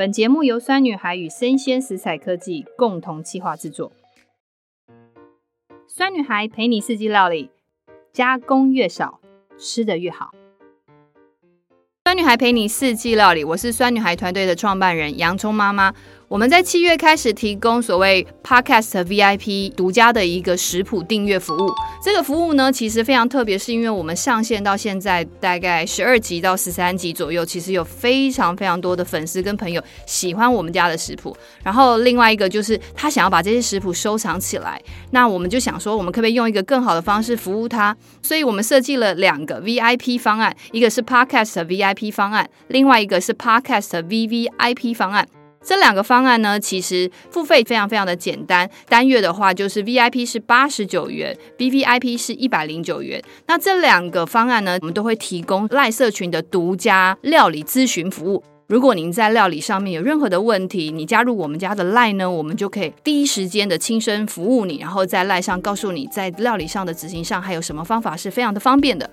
本节目由酸女孩与生鲜食材科技共同企划制作。酸女孩陪你四季料理，加工越少，吃的越好。酸女孩陪你四季料理，我是酸女孩团队的创办人洋葱妈妈。我们在七月开始提供所谓 Podcast VIP 独家的一个食谱订阅服务。这个服务呢，其实非常特别，是因为我们上线到现在大概十二集到十三集左右，其实有非常非常多的粉丝跟朋友喜欢我们家的食谱。然后另外一个就是他想要把这些食谱收藏起来，那我们就想说，我们可不可以用一个更好的方式服务他？所以我们设计了两个 VIP 方案，一个是 Podcast VIP 方案，另外一个是 Podcast VVIP 方案。这两个方案呢，其实付费非常非常的简单。单月的话，就是 VIP 是八十九元，VVIP 是一百零九元。那这两个方案呢，我们都会提供赖社群的独家料理咨询服务。如果您在料理上面有任何的问题，你加入我们家的赖呢，我们就可以第一时间的亲身服务你，然后在赖上告诉你，在料理上的执行上还有什么方法是非常的方便的。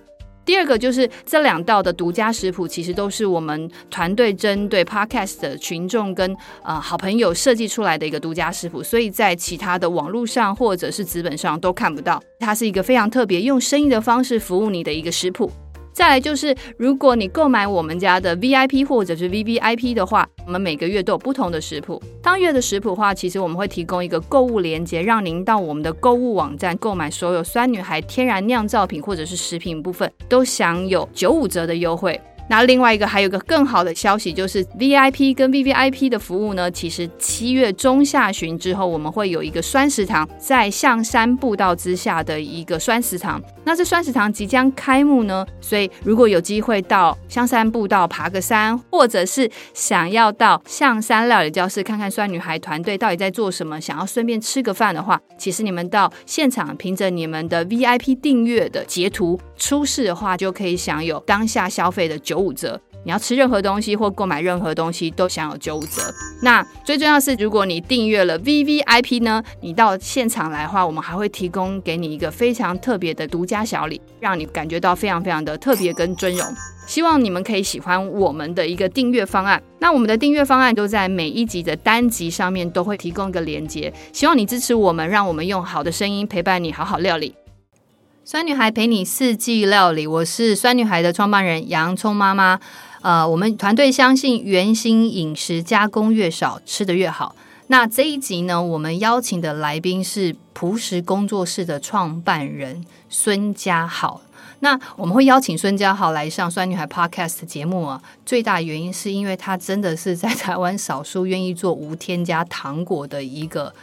第二个就是这两道的独家食谱，其实都是我们团队针对 Podcast 的群众跟呃好朋友设计出来的一个独家食谱，所以在其他的网络上或者是纸本上都看不到。它是一个非常特别，用生意的方式服务你的一个食谱。再来就是，如果你购买我们家的 VIP 或者是 VVIP 的话，我们每个月都有不同的食谱。当月的食谱话，其实我们会提供一个购物链接，让您到我们的购物网站购买所有酸女孩天然酿造品或者是食品部分，都享有九五折的优惠。那另外一个还有个更好的消息，就是 VIP 跟 VVIP 的服务呢，其实七月中下旬之后，我们会有一个酸食堂在象山步道之下的一个酸食堂。那这酸食堂即将开幕呢，所以如果有机会到象山步道爬个山，或者是想要到象山料理教室看看酸女孩团队到底在做什么，想要顺便吃个饭的话，其实你们到现场凭着你们的 VIP 订阅的截图出示的话，就可以享有当下消费的九。五折，你要吃任何东西或购买任何东西都享有九五折。那最重要的是，如果你订阅了 VVIP 呢，你到现场来的话，我们还会提供给你一个非常特别的独家小礼，让你感觉到非常非常的特别跟尊荣。希望你们可以喜欢我们的一个订阅方案。那我们的订阅方案都在每一集的单集上面都会提供一个连接。希望你支持我们，让我们用好的声音陪伴你好好料理。酸女孩陪你四季料理，我是酸女孩的创办人洋葱妈妈。呃，我们团队相信原型饮食加工越少，吃得越好。那这一集呢，我们邀请的来宾是朴食工作室的创办人孙家豪。那我们会邀请孙家豪来上酸女孩 Podcast 节目啊，最大原因是因为他真的是在台湾少数愿意做无添加糖果的一个。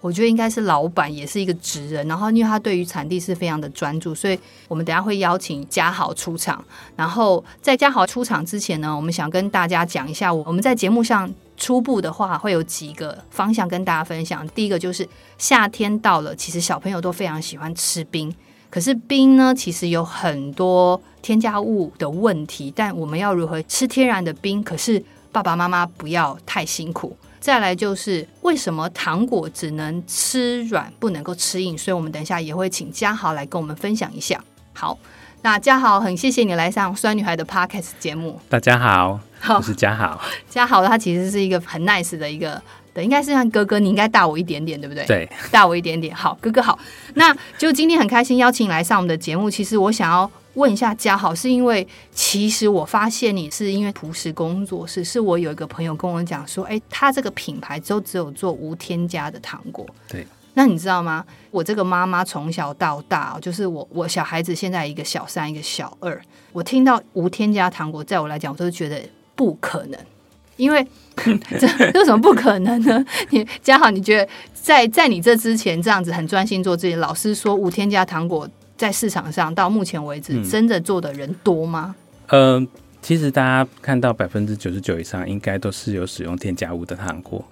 我觉得应该是老板，也是一个职人。然后，因为他对于产地是非常的专注，所以我们等下会邀请嘉豪出场。然后，在嘉豪出场之前呢，我们想跟大家讲一下，我们在节目上初步的话会有几个方向跟大家分享。第一个就是夏天到了，其实小朋友都非常喜欢吃冰，可是冰呢，其实有很多添加物的问题。但我们要如何吃天然的冰？可是爸爸妈妈不要太辛苦。再来就是为什么糖果只能吃软不能够吃硬，所以我们等一下也会请嘉豪来跟我们分享一下。好，那嘉豪很谢谢你来上酸女孩的 Podcast 节目。大家好，我是嘉豪。嘉豪他其实是一个很 nice 的一个，对，应该是像哥哥，你应该大我一点点，对不对？对，大我一点点。好，哥哥好。那就今天很开心邀请你来上我们的节目。其实我想要。问一下嘉豪，是因为其实我发现你是因为朴实工作室，是我有一个朋友跟我讲说，哎，他这个品牌都只有做无添加的糖果。对，那你知道吗？我这个妈妈从小到大，就是我我小孩子现在一个小三，一个小二，我听到无添加糖果，在我来讲，我都觉得不可能，因为 这有什么不可能呢？你嘉豪，你觉得在在你这之前这样子很专心做自己，老师说无添加糖果。在市场上到目前为止，真的做的人多吗？嗯，呃，其实大家看到百分之九十九以上，应该都是有使用添加物的糖果。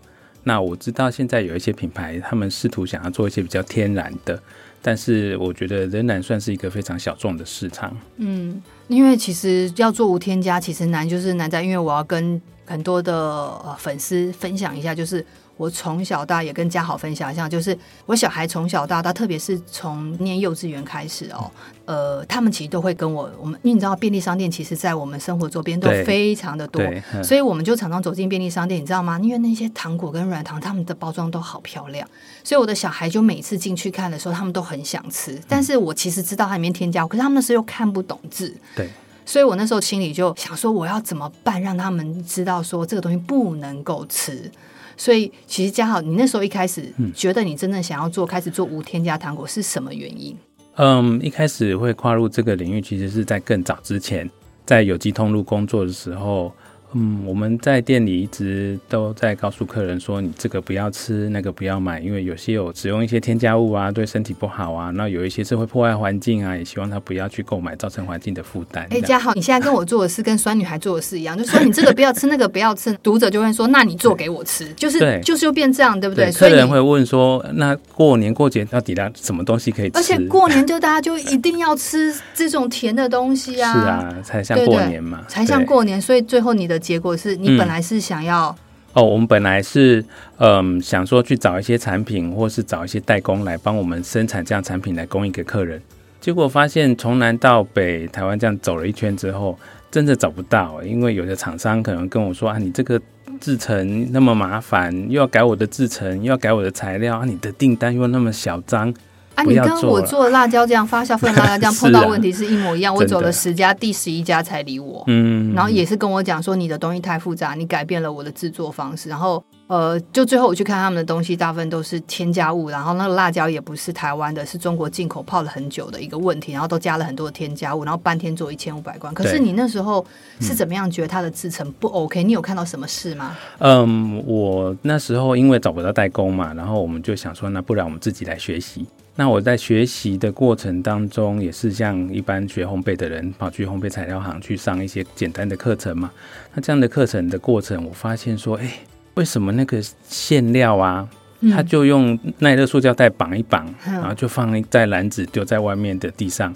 那我知道现在有一些品牌，他们试图想要做一些比较天然的，但是我觉得仍然算是一个非常小众的市场。嗯，因为其实要做无添加，其实难就是难在，因为我要跟很多的呃粉丝分享一下，就是。我从小到大也跟家豪分享一下，就是我小孩从小到大，特别是从念幼稚园开始哦，呃，他们其实都会跟我我们，因为你知道便利商店其实在我们生活周边都非常的多，所以我们就常常走进便利商店，你知道吗？因为那些糖果跟软糖，他们的包装都好漂亮，所以我的小孩就每次进去看的时候，他们都很想吃。但是我其实知道它里面添加，可是他们那时候又看不懂字，对，所以我那时候心里就想说，我要怎么办，让他们知道说这个东西不能够吃。所以，其实嘉豪，你那时候一开始觉得你真正想要做，嗯、开始做无添加糖果是什么原因？嗯，一开始会跨入这个领域，其实是在更早之前，在有机通路工作的时候。嗯，我们在店里一直都在告诉客人说，你这个不要吃，那个不要买，因为有些有使用一些添加物啊，对身体不好啊。那有一些是会破坏环境啊，也希望他不要去购买，造成环境的负担。哎，家豪，你现在跟我做的事跟酸女孩做的事一样，就是说你这个不要吃，那个不要吃，读者就会说，那你做给我吃，就是就是又变这样，对不对？对，客人会问说，那过年过节到底要什么东西可以吃？而且过年就大家就一定要吃这种甜的东西啊，是啊，才像过年嘛，才像过年，所以最后你的结果是你。本来是想要、嗯、哦，我们本来是嗯想说去找一些产品，或是找一些代工来帮我们生产这样产品来供应给客人。结果发现从南到北台湾这样走了一圈之后，真的找不到，因为有的厂商可能跟我说啊，你这个制程那么麻烦，又要改我的制程，又要改我的材料啊，你的订单又那么小张。啊，你跟我做的辣椒酱发酵粉辣椒酱 碰到问题是一模一样，啊、我走了十家，第十一家才理我。嗯，然后也是跟我讲说你的东西太复杂，你改变了我的制作方式。然后呃，就最后我去看他们的东西，大部分都是添加物，然后那个辣椒也不是台湾的，是中国进口泡了很久的一个问题，然后都加了很多的添加物，然后半天做一千五百罐。可是你那时候是怎么样觉得它的制成不 OK？你有看到什么事吗？嗯，我那时候因为找不到代工嘛，然后我们就想说，那不然我们自己来学习。那我在学习的过程当中，也是像一般学烘焙的人，跑去烘焙材料行去上一些简单的课程嘛。那这样的课程的过程，我发现说，哎，为什么那个馅料啊，它就用耐热塑胶袋绑一绑，然后就放在篮子丢在外面的地上，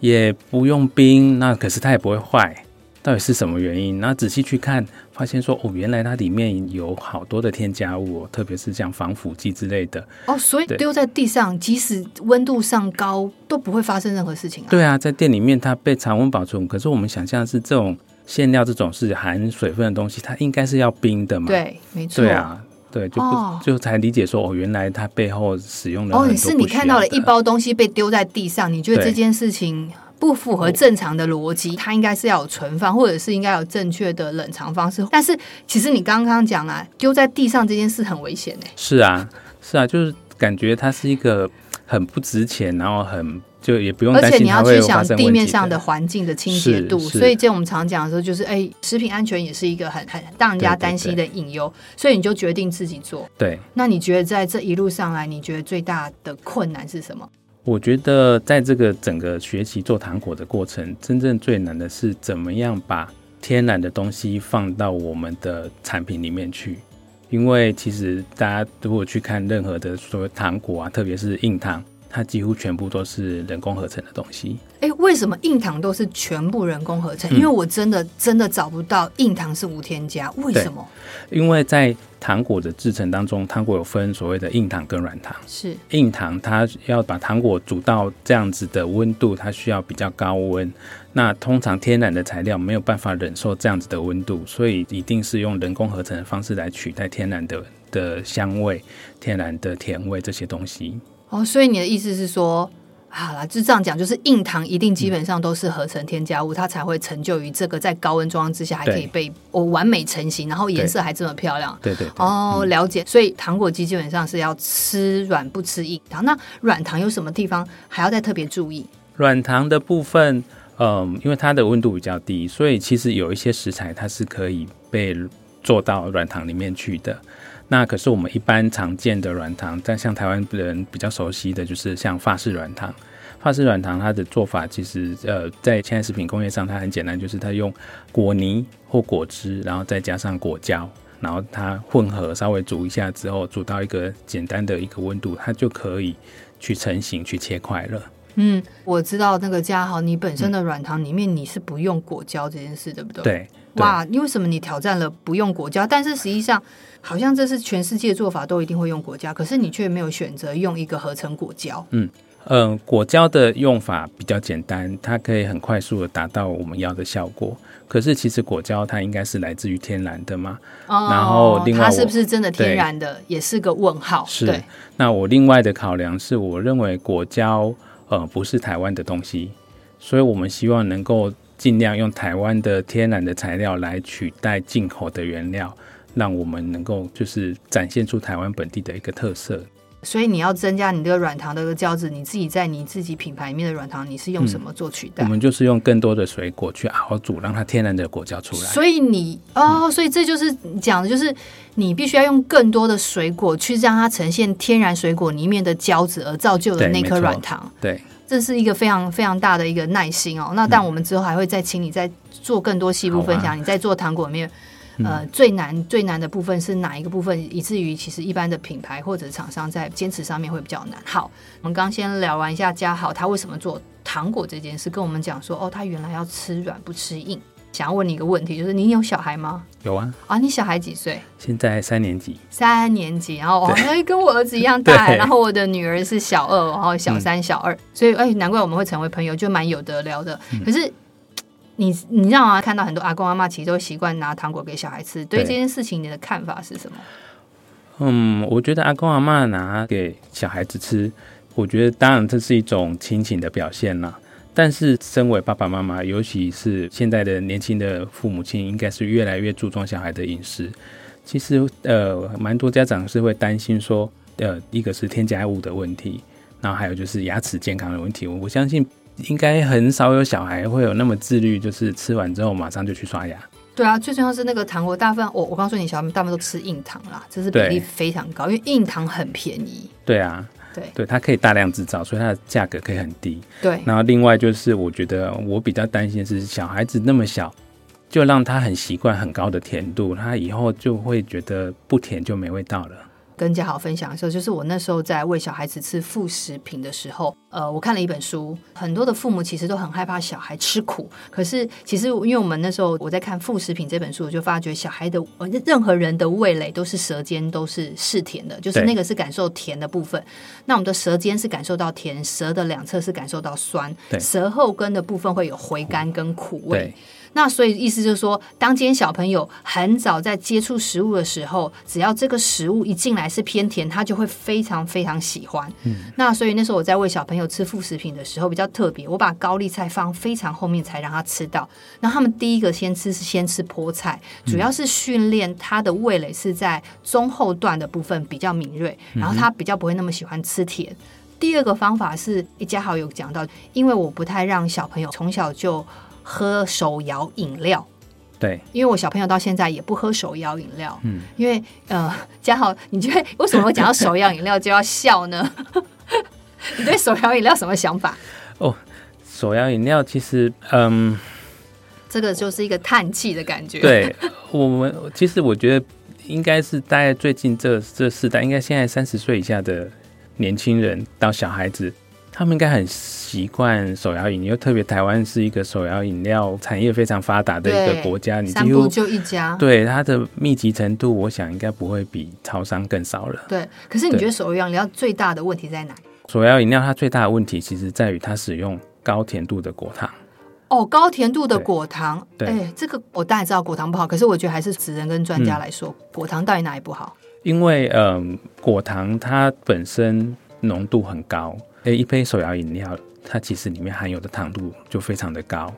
也不用冰，那可是它也不会坏。到底是什么原因？然后仔细去看，发现说哦，原来它里面有好多的添加物，哦特别是像防腐剂之类的。哦，所以丢在地上，即使温度上高，都不会发生任何事情啊。对啊，在店里面它被常温保存，可是我们想象是这种馅料，这种是含水分的东西，它应该是要冰的嘛？对，没错。对啊，对，就不、哦、就才理解说哦，原来它背后使用的哦，你是你看到了一包东西被丢在地上，你觉得这件事情？不符合正常的逻辑，它应该是要有存放，或者是应该有正确的冷藏方式。但是，其实你刚刚讲啊，丢在地上这件事很危险呢。是啊，是啊，就是感觉它是一个很不值钱，然后很就也不用担心，而且你要去想地面上的环境的清洁度。所以，这我们常讲的时候，就是哎，食品安全也是一个很很让人家担心的隐忧。所以，你就决定自己做。对。那你觉得在这一路上来，你觉得最大的困难是什么？我觉得在这个整个学习做糖果的过程，真正最难的是怎么样把天然的东西放到我们的产品里面去。因为其实大家如果去看任何的所谓糖果啊，特别是硬糖，它几乎全部都是人工合成的东西。哎，为什么硬糖都是全部人工合成？因为我真的真的找不到硬糖是无添加，为什么？因为在糖果的制成当中，糖果有分所谓的硬糖跟软糖。是硬糖，它要把糖果煮到这样子的温度，它需要比较高温。那通常天然的材料没有办法忍受这样子的温度，所以一定是用人工合成的方式来取代天然的的香味、天然的甜味这些东西。哦，所以你的意思是说？好了，就这样讲，就是硬糖一定基本上都是合成添加物，嗯、它才会成就于这个在高温状况之下还可以被我完美成型，然后颜色还这么漂亮。对对，对，哦，了解。所以糖果机基本上是要吃软不吃硬糖。那软糖有什么地方还要再特别注意？软糖的部分，嗯，因为它的温度比较低，所以其实有一些食材它是可以被做到软糖里面去的。那可是我们一般常见的软糖，但像台湾人比较熟悉的就是像法式软糖。法式软糖它的做法其实呃，在现在食品工业上它很简单，就是它用果泥或果汁，然后再加上果胶，然后它混合稍微煮一下之后，煮到一个简单的一个温度，它就可以去成型去切块了。嗯，我知道那个家豪，你本身的软糖里面你是不用果胶这件事，对不对？对。哇，你为什么你挑战了不用果胶？但是实际上，好像这是全世界做法都一定会用果胶，可是你却没有选择用一个合成果胶。嗯。嗯、呃，果胶的用法比较简单，它可以很快速的达到我们要的效果。可是其实果胶它应该是来自于天然的嘛？哦，然后另外它是不是真的天然的，也是个问号。是。对。那我另外的考量是，我认为果胶呃不是台湾的东西，所以我们希望能够尽量用台湾的天然的材料来取代进口的原料，让我们能够就是展现出台湾本地的一个特色。所以你要增加你这个软糖的个胶质，你自己在你自己品牌里面的软糖，你是用什么做取代？嗯、我们就是用更多的水果去熬煮，让它天然的果胶出来。所以你哦，所以这就是讲的就是你必须要用更多的水果去让它呈现天然水果里面的胶质，而造就的那颗软糖。对，这是一个非常非常大的一个耐心哦。那但我们之后还会再请你再做更多细部分享。啊、你在做糖果里面。呃，最难最难的部分是哪一个部分？以至于其实一般的品牌或者厂商在坚持上面会比较难。好，我们刚先聊完一下嘉豪他为什么做糖果这件事，跟我们讲说哦，他原来要吃软不吃硬。想要问你一个问题，就是你有小孩吗？有啊。啊，你小孩几岁？现在三年级。三年级，然后哦，跟我儿子一样大。然后我的女儿是小二，然后小三、小二，嗯、所以哎，难怪我们会成为朋友，就蛮有得聊的。嗯、可是。你你让我看到很多阿公阿妈其实都习惯拿糖果给小孩吃，对这件事情你的看法是什么？嗯，我觉得阿公阿妈拿给小孩子吃，我觉得当然这是一种亲情的表现啦。但是身为爸爸妈妈，尤其是现在的年轻的父母亲，应该是越来越注重小孩的饮食。其实呃，蛮多家长是会担心说，呃，一个是添加物的问题，然后还有就是牙齿健康的问题。我我相信。应该很少有小孩会有那么自律，就是吃完之后马上就去刷牙。对啊，最重要是那个糖果，大部分我我告诉你，小孩们大部分都吃硬糖啦，这是比例非常高，因为硬糖很便宜。对啊，对对，它可以大量制造，所以它的价格可以很低。对，然后另外就是，我觉得我比较担心的是小孩子那么小，就让他很习惯很高的甜度，他以后就会觉得不甜就没味道了。跟嘉豪分享的时候，就是我那时候在喂小孩子吃副食品的时候，呃，我看了一本书，很多的父母其实都很害怕小孩吃苦。可是其实，因为我们那时候我在看副食品这本书，我就发觉小孩的任何人的味蕾都是舌尖都是是甜的，就是那个是感受甜的部分。那我们的舌尖是感受到甜，舌的两侧是感受到酸，舌后根的部分会有回甘跟苦味。那所以意思就是说，当今天小朋友很早在接触食物的时候，只要这个食物一进来是偏甜，他就会非常非常喜欢。嗯，那所以那时候我在喂小朋友吃副食品的时候比较特别，我把高丽菜放非常后面才让他吃到。那他们第一个先吃是先吃菠菜，主要是训练他的味蕾是在中后段的部分比较敏锐，然后他比较不会那么喜欢吃甜。第二个方法是，一家好友讲到，因为我不太让小朋友从小就。喝手摇饮料，对，因为我小朋友到现在也不喝手摇饮料，嗯，因为呃，嘉豪，你觉得为什么我讲到手摇饮料就要笑呢？你对手摇饮料什么想法？哦，手摇饮料其实，嗯，这个就是一个叹气的感觉。对我们，其实我觉得应该是大概最近这这世代，应该现在三十岁以下的年轻人到小孩子。他们应该很习惯手摇饮料，特别台湾是一个手摇饮料产业非常发达的一个国家，你几乎就一家。对它的密集程度，我想应该不会比超商更少了。对，可是你觉得手摇饮料最大的问题在哪？手摇饮料它最大的问题，其实在于它使用高甜度的果糖。哦，高甜度的果糖，对，哎，这个我当然知道果糖不好，可是我觉得还是职人跟专家来说，嗯、果糖到底哪里不好？因为嗯、呃，果糖它本身浓度很高。一杯手摇饮料，它其实里面含有的糖度就非常的高，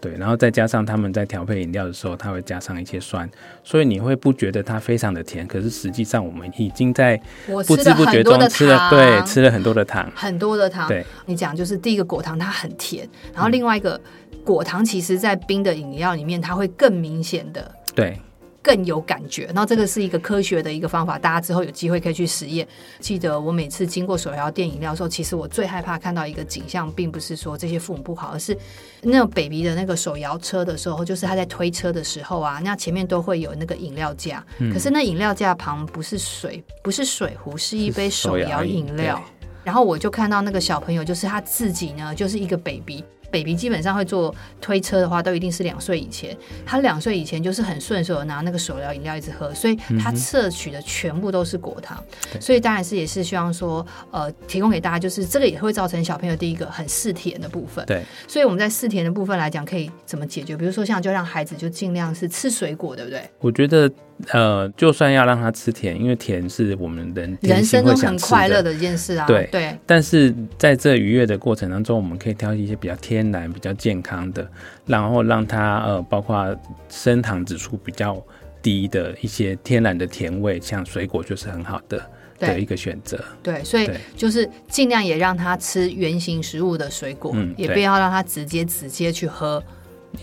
对，然后再加上他们在调配饮料的时候，它会加上一些酸，所以你会不觉得它非常的甜，可是实际上我们已经在不知不觉中吃了，对，吃了很多的糖，很多的糖。对，你讲就是第一个果糖它很甜，然后另外一个果糖其实在冰的饮料里面它会更明显的对。更有感觉，然后这个是一个科学的一个方法，大家之后有机会可以去实验。记得我每次经过手摇店饮料的时候，其实我最害怕看到一个景象，并不是说这些父母不好，而是那种 baby 的那个手摇车的时候，就是他在推车的时候啊，那前面都会有那个饮料架，嗯、可是那饮料架旁不是水，不是水壶，是一杯手摇饮料。然后我就看到那个小朋友，就是他自己呢，就是一个 baby。Baby 基本上会坐推车的话，都一定是两岁以前。他两岁以前就是很顺手的拿那个手摇饮料一直喝，所以他摄取的全部都是果糖。嗯、所以当然是也是希望说，呃，提供给大家，就是这个也会造成小朋友第一个很嗜甜的部分。对，所以我们在嗜甜的部分来讲，可以怎么解决？比如说像就让孩子就尽量是吃水果，对不对？我觉得。呃，就算要让他吃甜，因为甜是我们人人生中很快乐的一件事啊。对对。但是在这愉悦的过程当中，我们可以挑一些比较天然、比较健康的，然后让他呃，包括升糖指数比较低的一些天然的甜味，像水果就是很好的的一个选择。对，所以就是尽量也让他吃原形食物的水果，嗯，也不要让他直接直接去喝。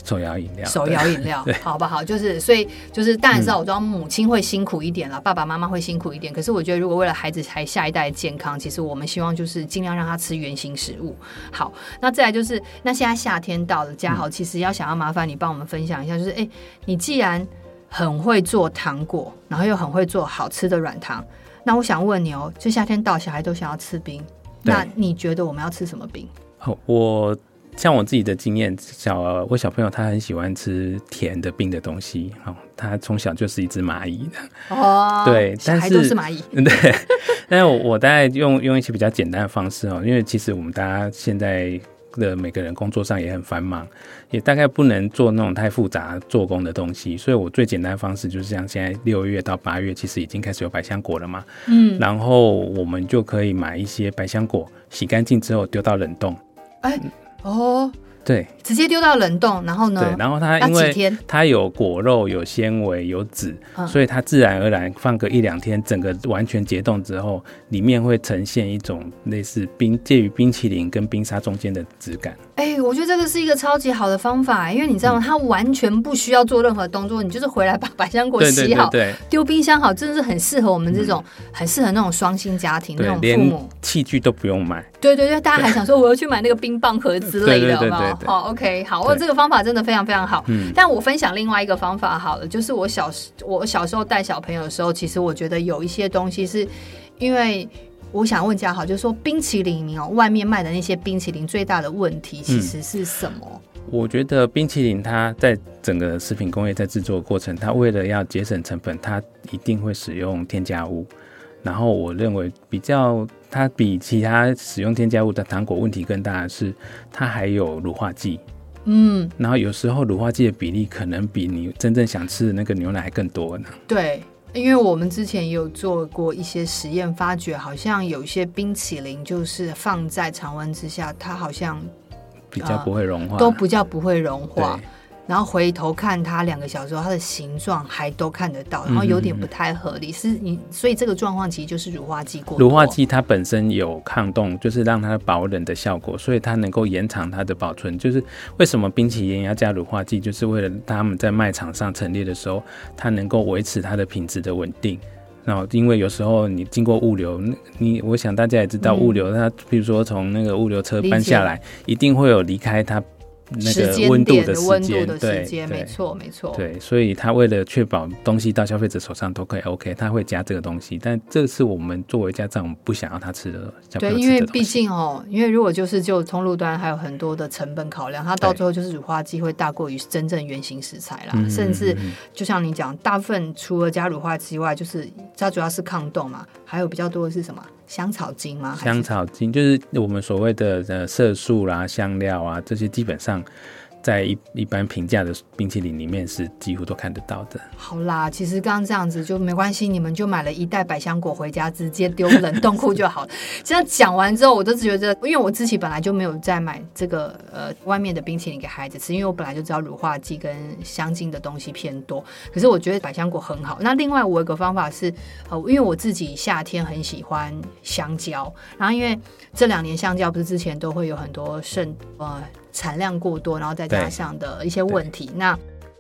手摇饮料，手摇饮料，好不好？就是，所以就是，当然知道，我知道母亲会辛苦一点了，嗯、爸爸妈妈会辛苦一点。可是，我觉得如果为了孩子还下一代的健康，其实我们希望就是尽量让他吃原形食物。好，那再来就是，那现在夏天到了，家豪，其实要想要麻烦你帮我们分享一下，就是，哎、欸，你既然很会做糖果，然后又很会做好吃的软糖，那我想问你哦，就夏天到，小孩都想要吃冰，那你觉得我们要吃什么冰？好，我。像我自己的经验，小我小朋友他很喜欢吃甜的冰的东西，哦，他从小就是一只蚂蚁的。哦，对，但是都是蚂蚁，对，但是我我大概用用一些比较简单的方式哦，因为其实我们大家现在的每个人工作上也很繁忙，也大概不能做那种太复杂做工的东西，所以我最简单的方式就是像现在六月到八月，其实已经开始有百香果了嘛，嗯，然后我们就可以买一些百香果，洗干净之后丢到冷冻，哎。哦，对，直接丢到冷冻，然后呢？对，然后它因为它有果肉、有纤维、有籽，嗯，所以它自然而然放个一两天，整个完全解冻之后，里面会呈现一种类似冰介于冰淇淋跟冰沙中间的质感。哎、欸，我觉得这个是一个超级好的方法，因为你知道吗？它完全不需要做任何动作，你就是回来把百香果洗好，丢冰箱好，真的是很适合我们这种，嗯、很适合那种双薪家庭那种父母，器具都不用买。对对对，大家还想说我要去买那个冰棒盒 之类的，好不好？好，OK，好，我这个方法真的非常非常好。嗯，但我分享另外一个方法好了，就是我小时我小时候带小朋友的时候，其实我觉得有一些东西是因为。我想问嘉豪，就是说冰淇淋哦，外面卖的那些冰淇淋最大的问题其实是什么？嗯，我觉得冰淇淋它在整个食品工业在制作过程，它为了要节省成本，它一定会使用添加物。然后我认为比较它比其他使用添加物的糖果问题更大的是，它还有乳化剂。嗯，然后有时候乳化剂的比例可能比你真正想吃的那个牛奶还更多呢。对。因为我们之前也有做过一些实验，发觉好像有一些冰淇淋，就是放在常温之下，它好像比较不会融化，都不叫不会融化。然后回头看它两个小时后，它的形状还都看得到，然后有点不太合理。嗯、是你，所以这个状况其实就是乳化剂过多。乳化剂它本身有抗冻，就是让它保冷的效果，所以它能够延长它的保存。就是为什么冰淇淋要加乳化剂，就是为了他们在卖场上陈列的时候，它能够维持它的品质的稳定。然后因为有时候你经过物流，你我想大家也知道物流，它比如说从那个物流车搬下来，一定会有离开它。那个温度的时间，对，没错，没错，对，所以他为了确保东西到消费者手上都可以 OK，他会加这个东西，但这是我们作为家长不想要他吃的。对，因为毕竟哦，因为如果就是就通路端还有很多的成本考量，它到最后就是乳化剂会大过于真正原型食材啦，甚至就像你讲，大部分除了加乳化剂外，就是它主要是抗冻嘛，还有比较多的是什么？香草精吗？香草精就是我们所谓的呃色素啦、香料啊，这些基本上。在一一般平价的冰淇淋里面是几乎都看得到的。好啦，其实刚刚这样子就没关系，你们就买了一袋百香果回家，直接丢冷冻库就好了。这样讲完之后，我都觉得，因为我自己本来就没有在买这个呃外面的冰淇淋给孩子吃，因为我本来就知道乳化剂跟香精的东西偏多。可是我觉得百香果很好。那另外我有个方法是，呃，因为我自己夏天很喜欢香蕉，然后因为这两年香蕉不是之前都会有很多剩呃。产量过多，然后再加上的一些问题。那，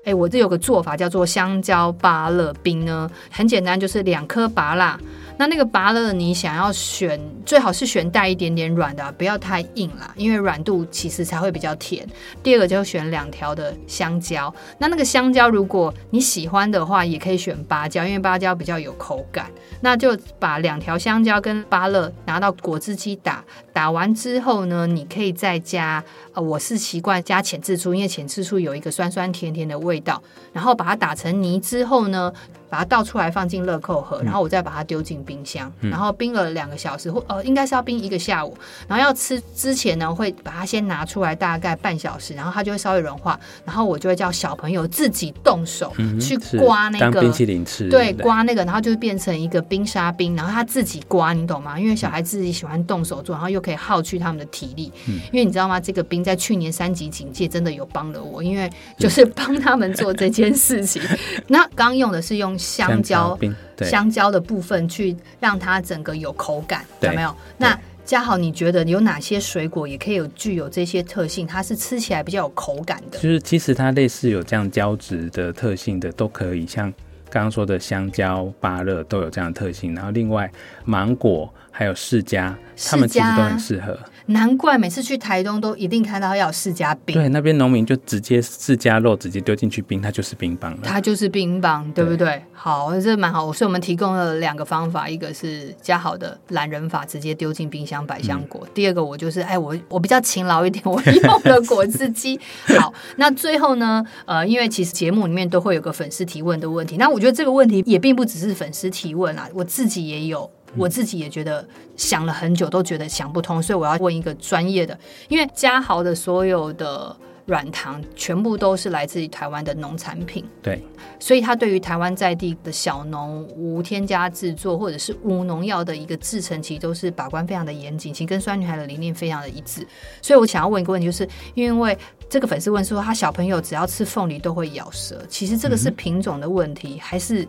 哎、欸，我这有个做法叫做香蕉芭乐冰呢，很简单，就是两颗芭乐，那那个芭乐，你想要选，最好是选带一点点软的，不要太硬啦，因为软度其实才会比较甜。第二个就选两条的香蕉，那那个香蕉如果你喜欢的话，也可以选芭蕉，因为芭蕉比较有口感。那就把两条香蕉跟芭乐拿到果汁机打，打完之后呢，你可以再加，我是习惯加浅渍醋，因为浅渍醋有一个酸酸甜甜的味道，然后把它打成泥之后呢。把它倒出来放进乐扣盒，然后我再把它丢进冰箱，嗯、然后冰了两个小时，或呃应该是要冰一个下午。然后要吃之前呢，会把它先拿出来大概半小时，然后它就会稍微融化。然后我就会叫小朋友自己动手去刮那个当冰淇淋吃，对，刮那个，然后就变成一个冰沙冰，然后他自己刮，你懂吗？因为小孩自己喜欢动手做，然后又可以耗去他们的体力。嗯、因为你知道吗？这个冰在去年三级警戒真的有帮了我，因为就是帮他们做这件事情。那刚用的是用。香蕉，香蕉的部分去让它整个有口感，有没有？那嘉豪，你觉得有哪些水果也可以有具有这些特性？它是吃起来比较有口感的。就是其实它类似有这样胶质的特性的都可以，像刚刚说的香蕉、芭乐都有这样的特性。然后另外芒果还有释迦，它们其实都很适合。难怪每次去台东都一定看到要有释迦冰。对，那边农民就直接释迦肉直接丢进去冰，它就是冰棒了。它就是冰棒，对不对？对，好，这蛮好。所以我们提供了两个方法，一个是加好的懒人法，直接丢进冰箱百香果。嗯、第二个我就是，哎，我我比较勤劳一点，我用了果汁机。好，那最后呢，呃，因为其实节目里面都会有个粉丝提问的问题，那我觉得这个问题也并不只是粉丝提问啊，我自己也有。我自己也觉得想了很久，都觉得想不通，所以我要问一个专业的，因为嘉豪的所有的软糖全部都是来自于台湾的农产品，对，所以他对于台湾在地的小农无添加制作或者是无农药的一个制成，其实都是把关非常的严谨，其实跟酸女孩的理念非常的一致。所以我想要问一个问题，就是因为这个粉丝问说，他小朋友只要吃凤梨都会咬舌，其实这个是品种的问题，嗯、还是？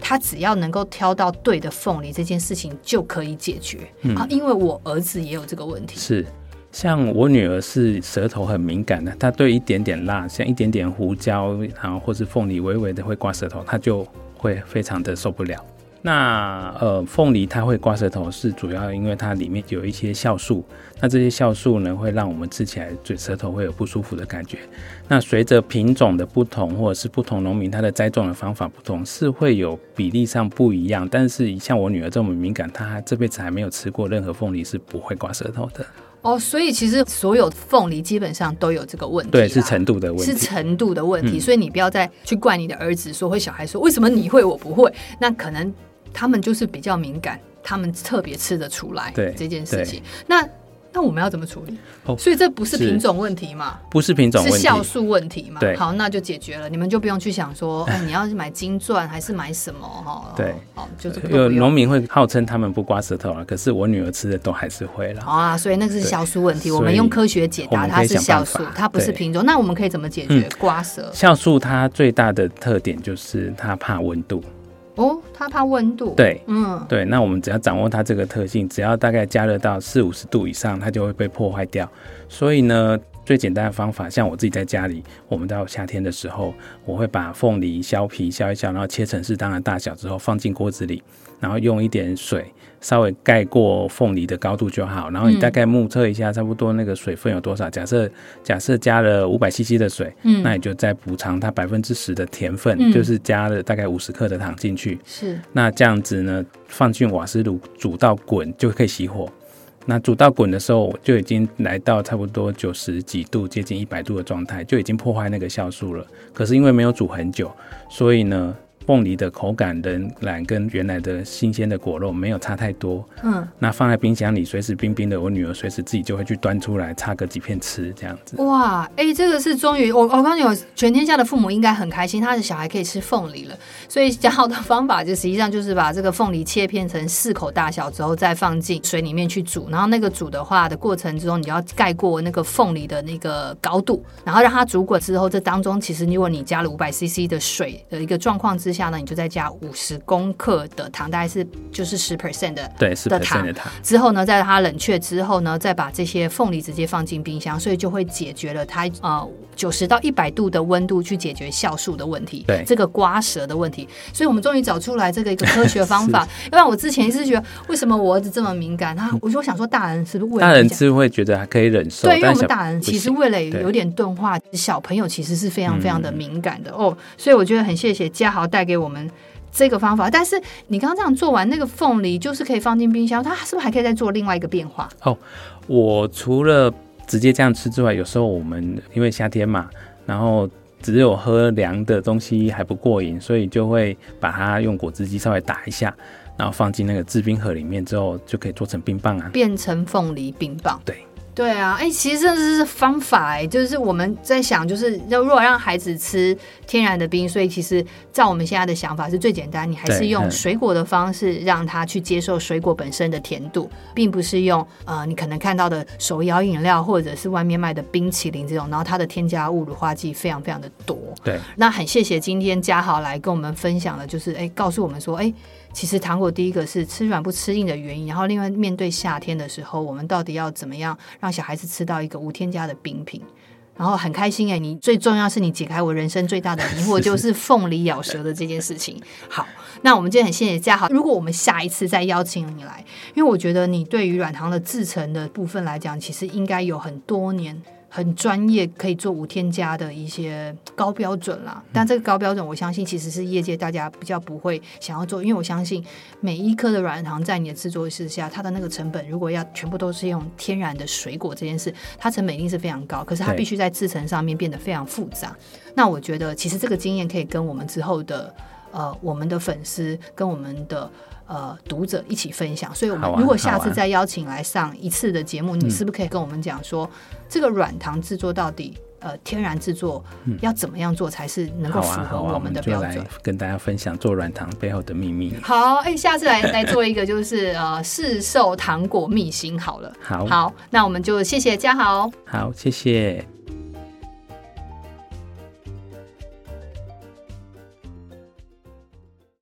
他只要能够挑到对的凤梨，这件事情就可以解决。嗯、啊，因为我儿子也有这个问题。是，像我女儿是舌头很敏感的，她对一点点辣，像一点点胡椒，然后或是凤梨微微的会刮舌头，她就会非常的受不了。那呃，凤梨它会刮舌头，是主要因为它里面有一些酵素。那这些酵素呢，会让我们吃起来嘴舌头会有不舒服的感觉。那随着品种的不同，或者是不同农民他的栽种的方法不同，是会有比例上不一样。但是像我女儿这么敏感，她这辈子还没有吃过任何凤梨是不会刮舌头的。哦，所以其实所有凤梨基本上都有这个问题。对，是程度的问题。是程度的问题。嗯、所以你不要再去怪你的儿子说，或小孩说，为什么你会我不会？那可能。他们就是比较敏感，他们特别吃得出来对这件事情。那那我们要怎么处理？哦，所以这不是品种问题嘛？不是品种问题，是酵素问题嘛？对，好，那就解决了。你们就不用去想说，哎，你要是买金钻还是买什么？哈，对，好，就是有农民会号称他们不刮舌头啊，可是我女儿吃的都还是会了。好啊，所以那个是酵素问题。我们用科学解答，它是酵素，它不是品种。那我们可以怎么解决刮舌？酵素它最大的特点就是它怕温度。哦，它怕温度。对，嗯，对，那我们只要掌握它这个特性，只要大概加热到四五十度以上，它就会被破坏掉。所以呢，最简单的方法，像我自己在家里，我们到夏天的时候，我会把凤梨削皮削一削，然后切成适当的大小之后，放进锅子里，然后用一点水。稍微盖过凤梨的高度就好，然后你大概目测一下，差不多那个水分有多少。嗯、假设假设加了五百 CC 的水，嗯，那你就再补偿它百分之十的甜分，嗯、就是加了大概五十克的糖进去。是，那这样子呢，放进瓦斯炉煮到滚就可以熄火。那煮到滚的时候，就已经来到差不多九十几度，接近一百度的状态，就已经破坏那个酵素了。可是因为没有煮很久，所以呢。凤梨的口感仍然跟原来的新鲜的果肉没有差太多。嗯，那放在冰箱里随时冰冰的，我女儿随时自己就会去端出来插个几片吃，这样子。哇，哎、欸，这个是终于我我刚有全天下的父母应该很开心，他的小孩可以吃凤梨了。所以讲好的方法就实际上就是把这个凤梨切片成四口大小之后，再放进水里面去煮。然后那个煮的话的过程之中，你要盖过那个凤梨的那个高度，然后让它煮滚之后，这当中其实如果你加了五百 CC 的水的一个状况之下呢，你就再加五十公克的糖，大概是就是十 percent 的对的糖。之后呢，在它冷却之后呢，再把这些凤梨直接放进冰箱，所以就会解决了它呃九十到一百度的温度去解决酵素的问题，对这个刮舌的问题。所以我们终于找出来这个一个科学 方法。要不然我之前一直觉得，为什么我儿子这么敏感？他我就想说，大人是不是？大人是会觉得还可以忍受，对，因为我们大人其实为了有点钝化，小朋友其实是非常非常的敏感的、嗯、哦。所以我觉得很谢谢嘉豪带给我们这个方法。但是你刚刚这样做完那个凤梨，就是可以放进冰箱，它是不是还可以再做另外一个变化？哦，我除了直接这样吃之外，有时候我们因为夏天嘛，然后只有喝凉的东西还不过瘾，所以就会把它用果汁机稍微打一下。然后放进那个制冰盒里面之后，就可以做成冰棒啊，变成凤梨冰棒。对，对啊，哎，其实这是方法哎，就是我们在想，就是要如果让孩子吃天然的冰，所以其实照我们现在的想法是最简单，你还是用水果的方式让他去接受水果本身的甜度，并不是用呃你可能看到的手摇饮料或者是外面卖的冰淇淋这种，然后它的添加物、乳化剂非常非常的多。对，那很谢谢今天嘉豪来跟我们分享的，就是哎，告诉我们说，哎。其实糖果第一个是吃软不吃硬的原因，然后另外面对夏天的时候，我们到底要怎么样让小孩子吃到一个无添加的冰品？然后很开心哎，你最重要是你解开我人生最大的疑惑，就是凤梨咬舌的这件事情。好，那我们今天很谢谢嘉豪。如果我们下一次再邀请你来，因为我觉得你对于软糖的制成的部分来讲，其实应该有很多年。很专业，可以做无添加的一些高标准啦。但这个高标准，我相信其实是业界大家比较不会想要做，因为我相信每一颗的软糖在你的制作之下，它的那个成本，如果要全部都是用天然的水果这件事，它成本一定是非常高。可是它必须在制成上面变得非常复杂。那我觉得，其实这个经验可以跟我们之后的呃，我们的粉丝跟我们的。呃，读者一起分享，所以我们如果下次再邀请来上一次的节目，你是不是可以跟我们讲说，嗯、这个软糖制作到底呃天然制作要怎么样做才是能够符合我们的标准？啊啊、来跟大家分享做软糖背后的秘密。好，哎、欸，下次来来做一个就是呃市售糖果秘辛好了。好，好，那我们就谢谢嘉豪。好，谢谢。